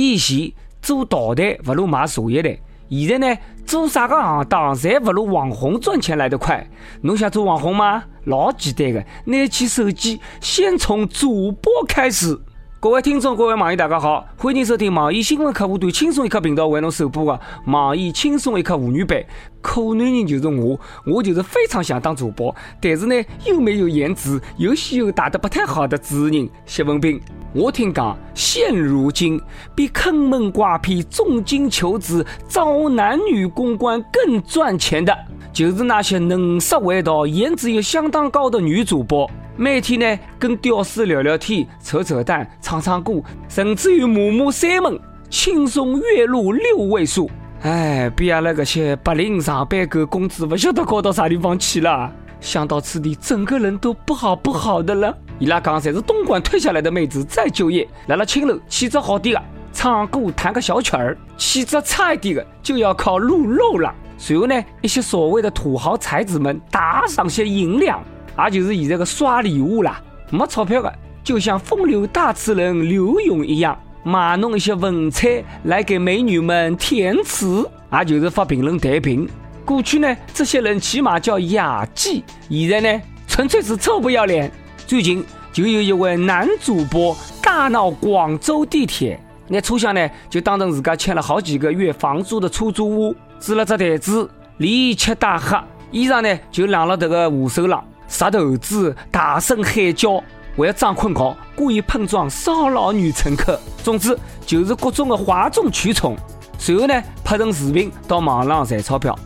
以前做导弹不如卖茶叶蛋，现在呢做啥个行当侪不如网红赚钱来得快。侬想做网红吗？老简单的，拿起手机，先从主播开始。各位听众，各位网友，大家好，欢迎收听网易新闻客户端轻松一刻频道为侬首播的网易轻松一刻妇女版。可男人就是我，我就是非常想当主播，但是呢又没有颜值，游戏又打得不太好的主持人谢文斌。我听讲，现如今比坑蒙拐骗、重金求子、招男女公关更赚钱的，就是那些能说会道、颜值又相当高的女主播。每天呢，跟屌丝聊聊天、扯扯淡、唱唱歌，甚至于摸摸三门，轻松月入六位数。哎，比阿拉这些白领上班狗工资不晓得高到啥地方去了。想到此地，整个人都不好不好的了。伊拉讲，侪是东莞退下来的妹子再就业，来了青楼，气质好点的唱歌弹个小曲儿，气质差一点的就要靠露肉了。随后呢，一些所谓的土豪才子们打赏些银两。也就是现在个刷礼物啦，没钞票的，就像风流大词人刘勇一样，码弄一些文采来给美女们填词，也就是发评论弹评。过去呢，这些人起码叫雅妓，现在呢，纯粹是臭不要脸。最近就有一位男主播大闹广州地铁，那车厢呢，就当成自家欠了好几个月房租的出租屋，支了只台子，连吃带喝，衣裳呢就晾了这个扶手上。杀头子，大声喊叫，为了装困觉，故意碰撞骚扰女乘客。总之就是各种的哗众取宠。随后呢，拍成视频到网上赚钞票，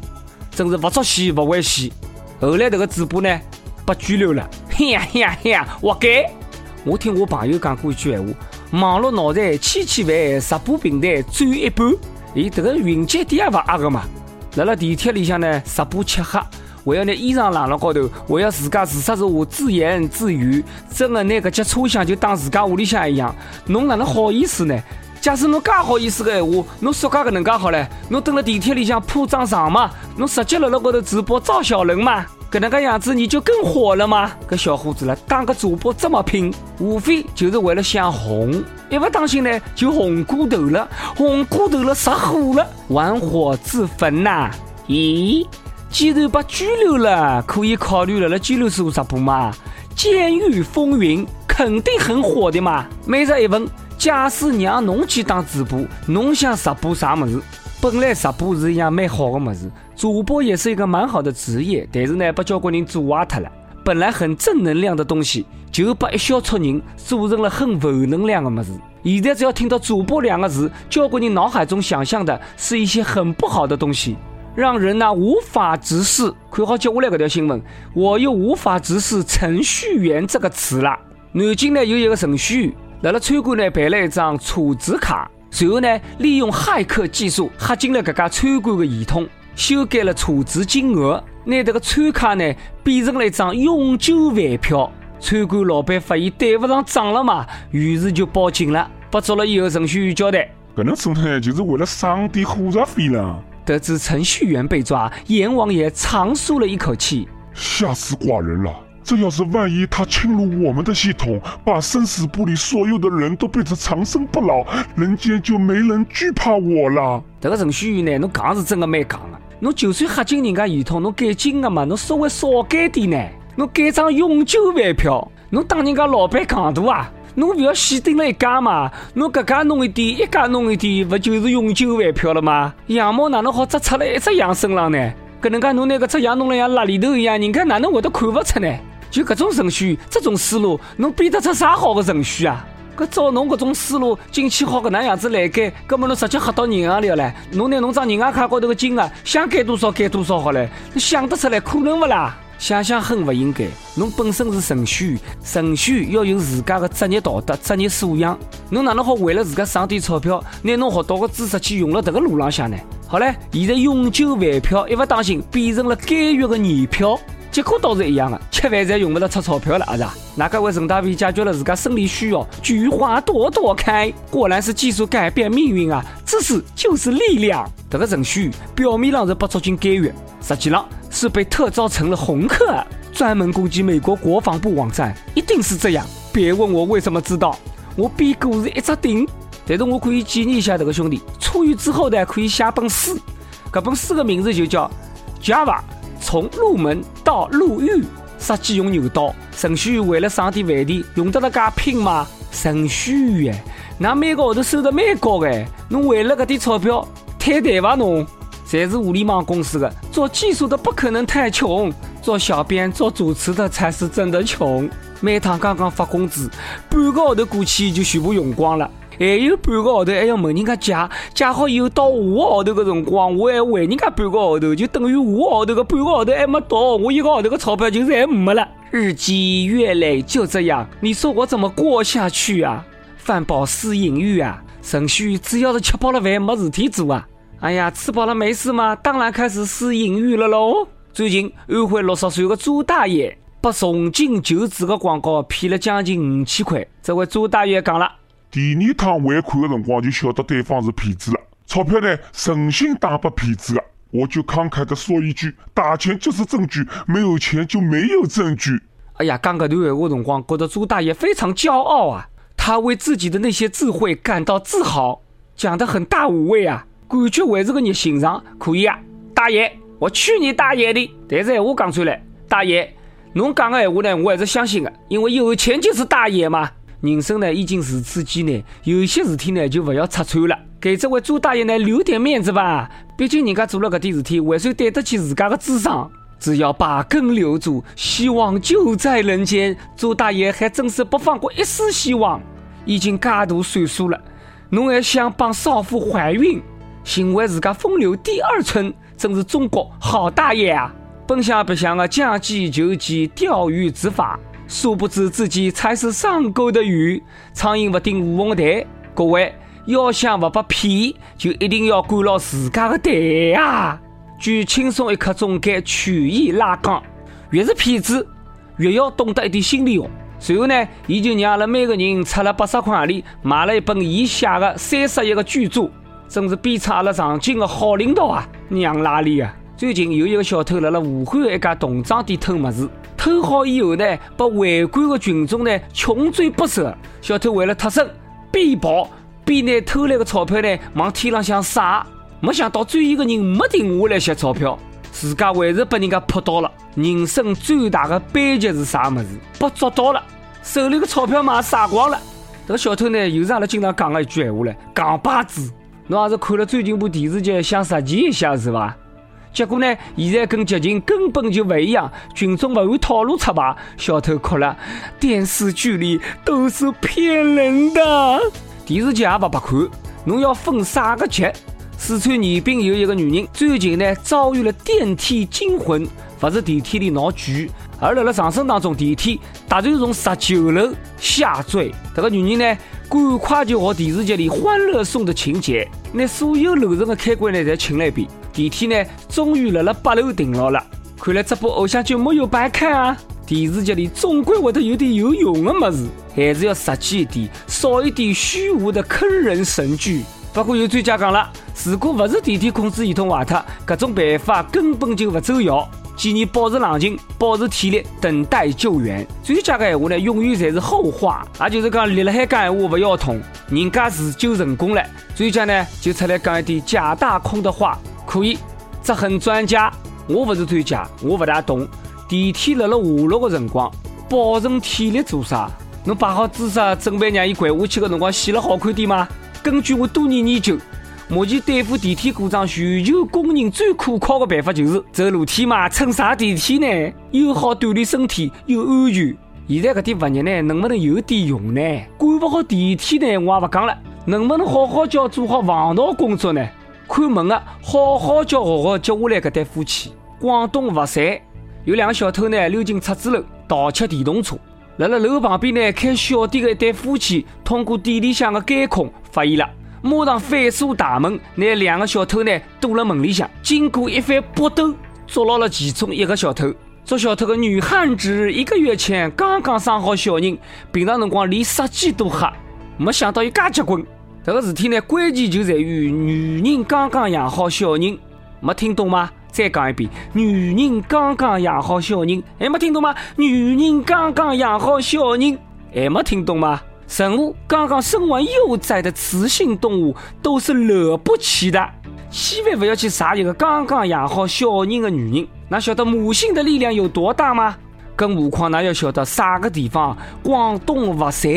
真是不作戏不会戏。后来这个主播呢，被拘留了。嘿呀嘿呀嘿呀，活该！我听我朋友讲过一句闲话：网络脑残千千万，直播平台赚一半。咦，这个云节点也不压个嘛？辣辣地铁里向呢，直播吃喝。还要拿衣裳晾了高头，还要自家自说自话、自言自语，真的拿搿节车厢就当自家屋里向一样。侬哪能好意思呢？假使侬介好意思个闲话，侬说介搿能介好唻？侬蹲辣地铁里向铺张床嘛？侬直接辣辣高头直播招小人嘛？搿能介样子你就更火了吗？搿小伙子了，当个主播这么拼，无非就是为了想红，一不当心呢就红过头了，红过头了失火了，玩火自焚呐？咦？既然被拘留了，可以考虑了了拘留所直播嘛？监狱风云肯定很火的嘛。每日一问：假使让侬去当主播，侬想直播啥么子？本来直播是一样蛮好的么子，主播也是一个蛮好的职业，但是呢，被交关人阻坏脱了。本来很正能量的东西，就把一小撮人做成了很负能量的么子。现在只要听到主播两个字，交关人脑海中想象的是一些很不好的东西。让人呢无法直视，看好接下来这条新闻，我又无法直视程序员这个词了。南京呢有一个程序员，辣辣餐馆呢办了一张储值卡，随后呢利用骇客技术吓进了这家餐馆的系统，修改了储值金额，拿这个餐卡呢变成了一张永久饭票。餐馆老板发现对不上账了嘛，于是就报警了，不做了以后程序员交代，搿能做呢就是为了省点伙食费了。得知程序员被抓，阎王爷长舒了一口气。吓死寡人了！这要是万一他侵入我们的系统，把生死簿里所有的人都变成长生不老，人间就没人惧怕我了。这个程序员呢，侬讲是真的蛮讲的。侬就算吓进人家系统，侬改进的嘛，侬稍微少改点呢，侬改张永久饭票，侬当人家老板戆大啊？侬不要死盯了一家嘛？侬搿家弄一点，一家弄一点，不就是永久饭票了吗？羊毛哪能好只出来一只羊身上呢？搿能介侬拿搿只羊弄了像垃里头一样，人家哪能会得看勿出呢？就搿种程序，这种思路，侬编得出啥好的程序啊？搿照侬搿种思路，进去好搿能样子来改，搿么侬直接吓到银行里了？侬拿侬张银行卡高头的金额，想改多少改多少好唻？侬想得出来可能勿啦？想想很不应该。侬本身是程序员，程序员要有自家的职业道德、职业素养。侬哪能好为了自家省点钞票，拿侬学到的知识去用了这个路浪向呢？好嘞，现在永久饭票一不当心变成了监狱的年票，结果倒是一样的，吃饭才用不着出钞票了，阿是啊？哪个为陈大伟解决了自家生理需要？菊花朵朵开，果然是技术改变命运啊！知识就是力量。这个程序表面上是被捉进监狱，实际上。是被特招成了红客，专门攻击美国国防部网站，一定是这样。别问我为什么知道，我编故事一直顶。但是我可以建议一下这个兄弟，出狱之后呢，可以写本书，这本书的名字就叫《Java 从入门到入狱》。设计用牛刀，程序员为了省点饭钱，用得了介拼吗？程序员，那每个号头收入蛮高的，侬为了搿点钞票，太对伐侬？侪是互联网公司的，做技术的不可能太穷，做小编、做主持的才是真的穷。每趟刚刚发工资，半个号头过去就全部用光了。还有半个号头还要问人家借，借好以后到下个号头的辰光，我还还人家半个号头，就等于下个号头的半个号头还没到，我一个号头的钞票就是还没了。日积月累就这样，你说我怎么过下去啊？饭饱思淫欲啊！程序只要是吃饱了饭没事体做啊！哎呀，吃饱了没事嘛，当然开始思淫欲了喽。最近安徽六十岁的朱大爷被重庆旧址的广告骗了将近五千块，这位朱大爷讲了。第二趟汇款的辰光就晓得对方是骗子了，钞票呢诚心打给骗子的，我就慷慨的说一句：打钱就是证据，没有钱就没有证据。哎呀，刚搿段闲话辰光，觉得朱大爷非常骄傲啊，他为自己的那些智慧感到自豪，讲得很大无畏啊，感觉还是个热心肠，可以啊，大爷，我去你大爷的！但是闲话讲出来，大爷，侬讲的闲话呢，我还是相信的，因为有钱就是大爷嘛。人生呢已经如此艰难，有些事体呢就不要拆穿了，给这位朱大爷呢留点面子吧。毕竟人家做了搿点事体，还算对得起自家的智商。只要把根留住，希望就在人间。朱大爷还真是不放过一丝希望。已经介大岁数了，侬还想帮少妇怀孕，寻回自家风流第二春，真是中国好大爷啊！本想不想的将计就计，钓鱼执法。殊不知自己才是上钩的鱼，苍蝇不叮无缝的蛋。各位要想不被骗，就一定要管牢自家的蛋呀！举轻松一刻，总该曲意拉杠。越是骗子，越要懂得一点心理学。随后呢，伊就让阿拉每个人出了八十块钿，买了一本伊写的三十页的巨著，真是鞭策阿拉上进的好领导啊！娘拉里啊！最近有一个小偷辣辣武汉一家童装店偷么子。偷好以后呢，被围观的群众呢穷追不舍。小偷为了脱身，边跑边拿偷来的钞票呢往天浪向撒。没想到追一个人没停下来吸钞票，自家还是被人家扑到了。人生最大的悲剧是啥么子？被捉到了，手里的钞票嘛撒光了。这个小偷呢，又是阿拉经常讲的一句闲话嘞：“港巴子。”侬也是看了最近部电视剧，想实践一下是吧？结果呢？现在跟剧情根本就不一样，群众不按套路出牌，小偷哭了。电视剧里都是骗人的，电视剧也不白看。侬要分啥个级？四川宜宾有一个女人，最近呢遭遇了电梯惊魂，不是电梯里闹剧，而在了上升当中，电梯突然从十九楼下坠。这个女人呢，赶快就学电视剧里《欢乐颂》的情节，那所有楼层的开关呢，侪清了一遍。电梯呢，终于辣辣八楼停牢了。看来这部偶像剧没有白看啊！电视剧里总归会得有点有用的么子，还是要实际一点，少一点虚无的坑人神剧。不过有专家讲了，如果不是电梯控制系统坏脱，各种办法根本就不奏效。建议保持冷静，保持体力，等待救援。专家的闲话呢，永远侪是后话，也就是讲立了海讲闲话不要痛，人家自救成功了。专家呢就出来讲一点假大空的话。可以，这很专家。我不是专家，我不大懂。电梯辣辣下落的辰光，保存体力做啥？侬摆好姿势，准备让伊掼下去的辰光，显得好看点吗？根据我多年研究，目前对付电梯故障，全球公认最可靠的办法就是走楼梯嘛。乘啥电梯呢？又好锻炼身体，又安全。现在搿点物业呢，能不能有点用呢？管不好电梯呢，我也不讲了。能不能好好叫做好防盗工作呢？看门的，好好叫学学接下来搿对夫妻。广东佛山有两个小偷呢，溜进出租楼盗窃电动车。辣辣楼旁边呢开小店的一对夫妻，通过店里向的监控发现了，马上反锁大门，拿两个小偷呢堵了门里向。经过一番搏斗，捉牢了其中一个小偷。捉小偷的女汉子一个月前刚刚生好小人，平常辰光连杀鸡都吓，没想到又介结棍。这个事体呢，关键就在于女人刚刚养好小人，没听懂吗？再讲一遍，女人刚刚养好小人，还没听懂吗？女人刚刚养好小人，还没听懂吗？任何刚刚生完幼崽的雌性动物都是惹不起的，千万不要去杀一个刚刚养好小人的女人。那晓得母性的力量有多大吗？更何况，那要晓得啥个地方？广东佛山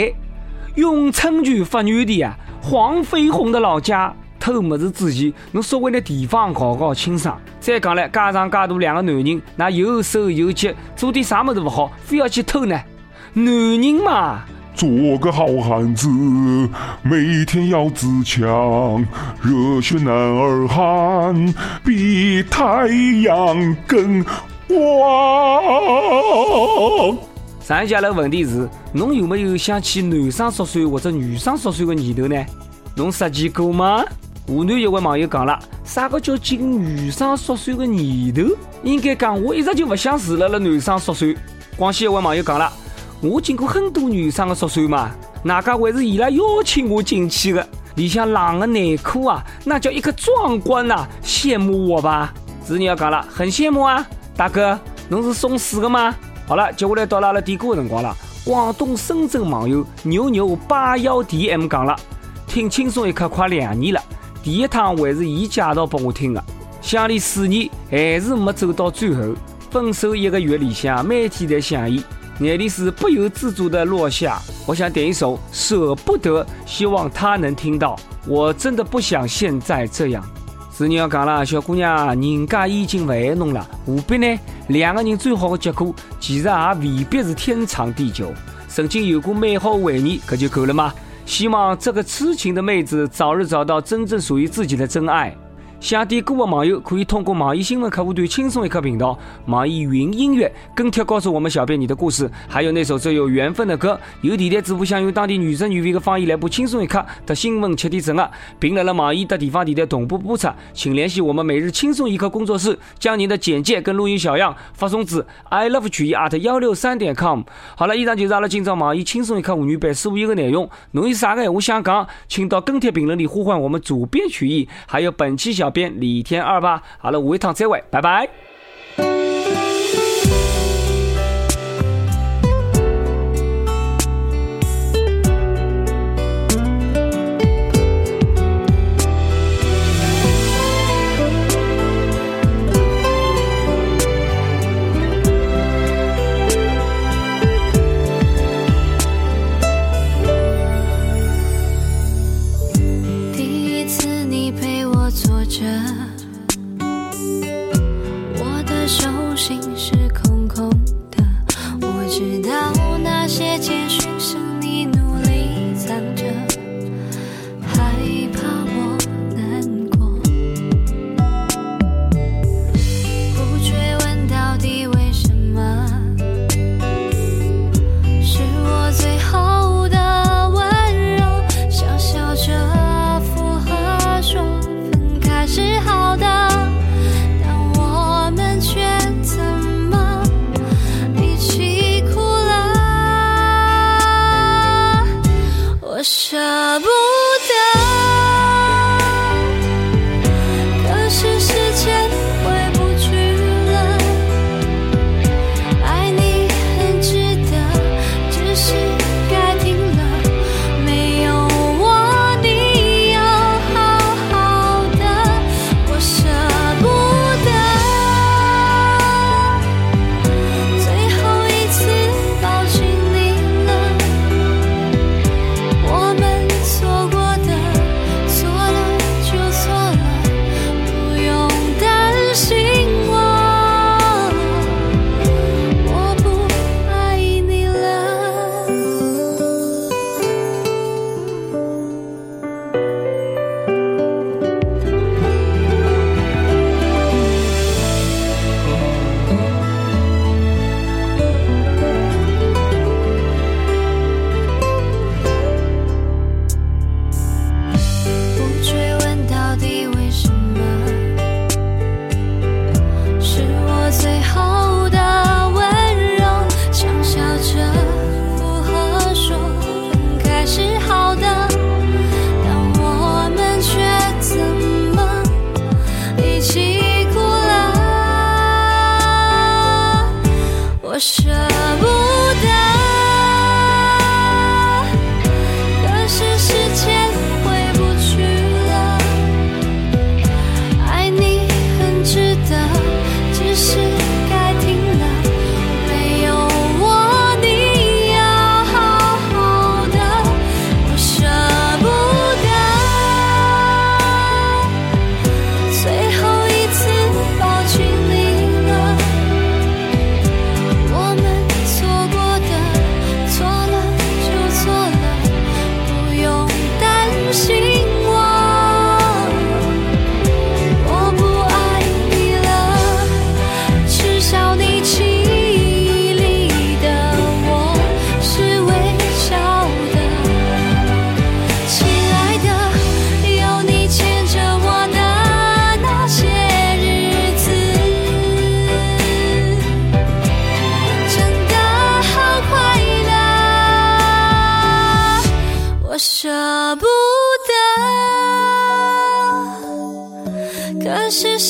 永春区发源地啊，黄飞鸿的老家。偷么子之前，侬稍微的地方搞搞清爽。再讲了，加上加多两个男人，那又瘦又急，做点啥么子不好，非要去偷呢？男人嘛。做个好汉子，每天要自强。热血男儿汉，比太阳更光。剩下的问题是，侬有没有想去男生宿舍或者女生宿舍的念头呢？侬实践过吗？湖南一位网友讲了，啥个叫进女生宿舍的念头？应该讲，我一直就不想住了了男生宿舍。广西一位网友讲了。我进过很多女生的宿舍嘛，哪家会是伊拉邀请我进去的？里向浪的内裤啊，那叫一个壮观呐！羡慕我吧？子女要讲了，很羡慕啊，大哥，侬是送死的吗？好了，接下来到了阿拉点歌的辰光了。广东深圳网友牛牛八幺 DM 讲了，听轻松一刻快两年了，第一趟还是伊介绍给我听的，相恋四年还是没走到最后，分手一个月里向每天在想伊。眼泪是不由自主的落下。我想点一首《舍不得》，希望他能听到。我真的不想现在这样。是你要讲了，小姑娘，人家已经不爱侬了，何必呢？两个人最好的结果，其实也未必是天长地久。曾经有过美好回忆，可就够了吗？希望这个痴情的妹子早日找到真正属于自己的真爱。想点歌的网友可以通过网易新闻客户端“轻松一刻”频道、网易云音乐跟帖告诉我们小编你的故事，还有那首最有缘分的歌。有电台主播想用当地女声女味的方言来播《轻松一刻》的新闻七点整啊，并来了网易的地方电台同步播出，请联系我们每日轻松一刻工作室，将您的简介跟录音小样发送至 i love 曲艺 at 幺六三点 com。好了，以上就是阿拉今朝网易轻松一刻妇女版所有的内容。侬有啥个闲话想讲，请到跟帖评论里呼唤我们主编曲艺，还有本期小。小编李天二吧，好了，五一趟这位，拜拜。心是空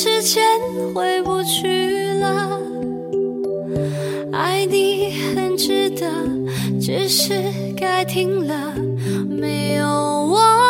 时间回不去了，爱你很值得，只是该停了，没有我。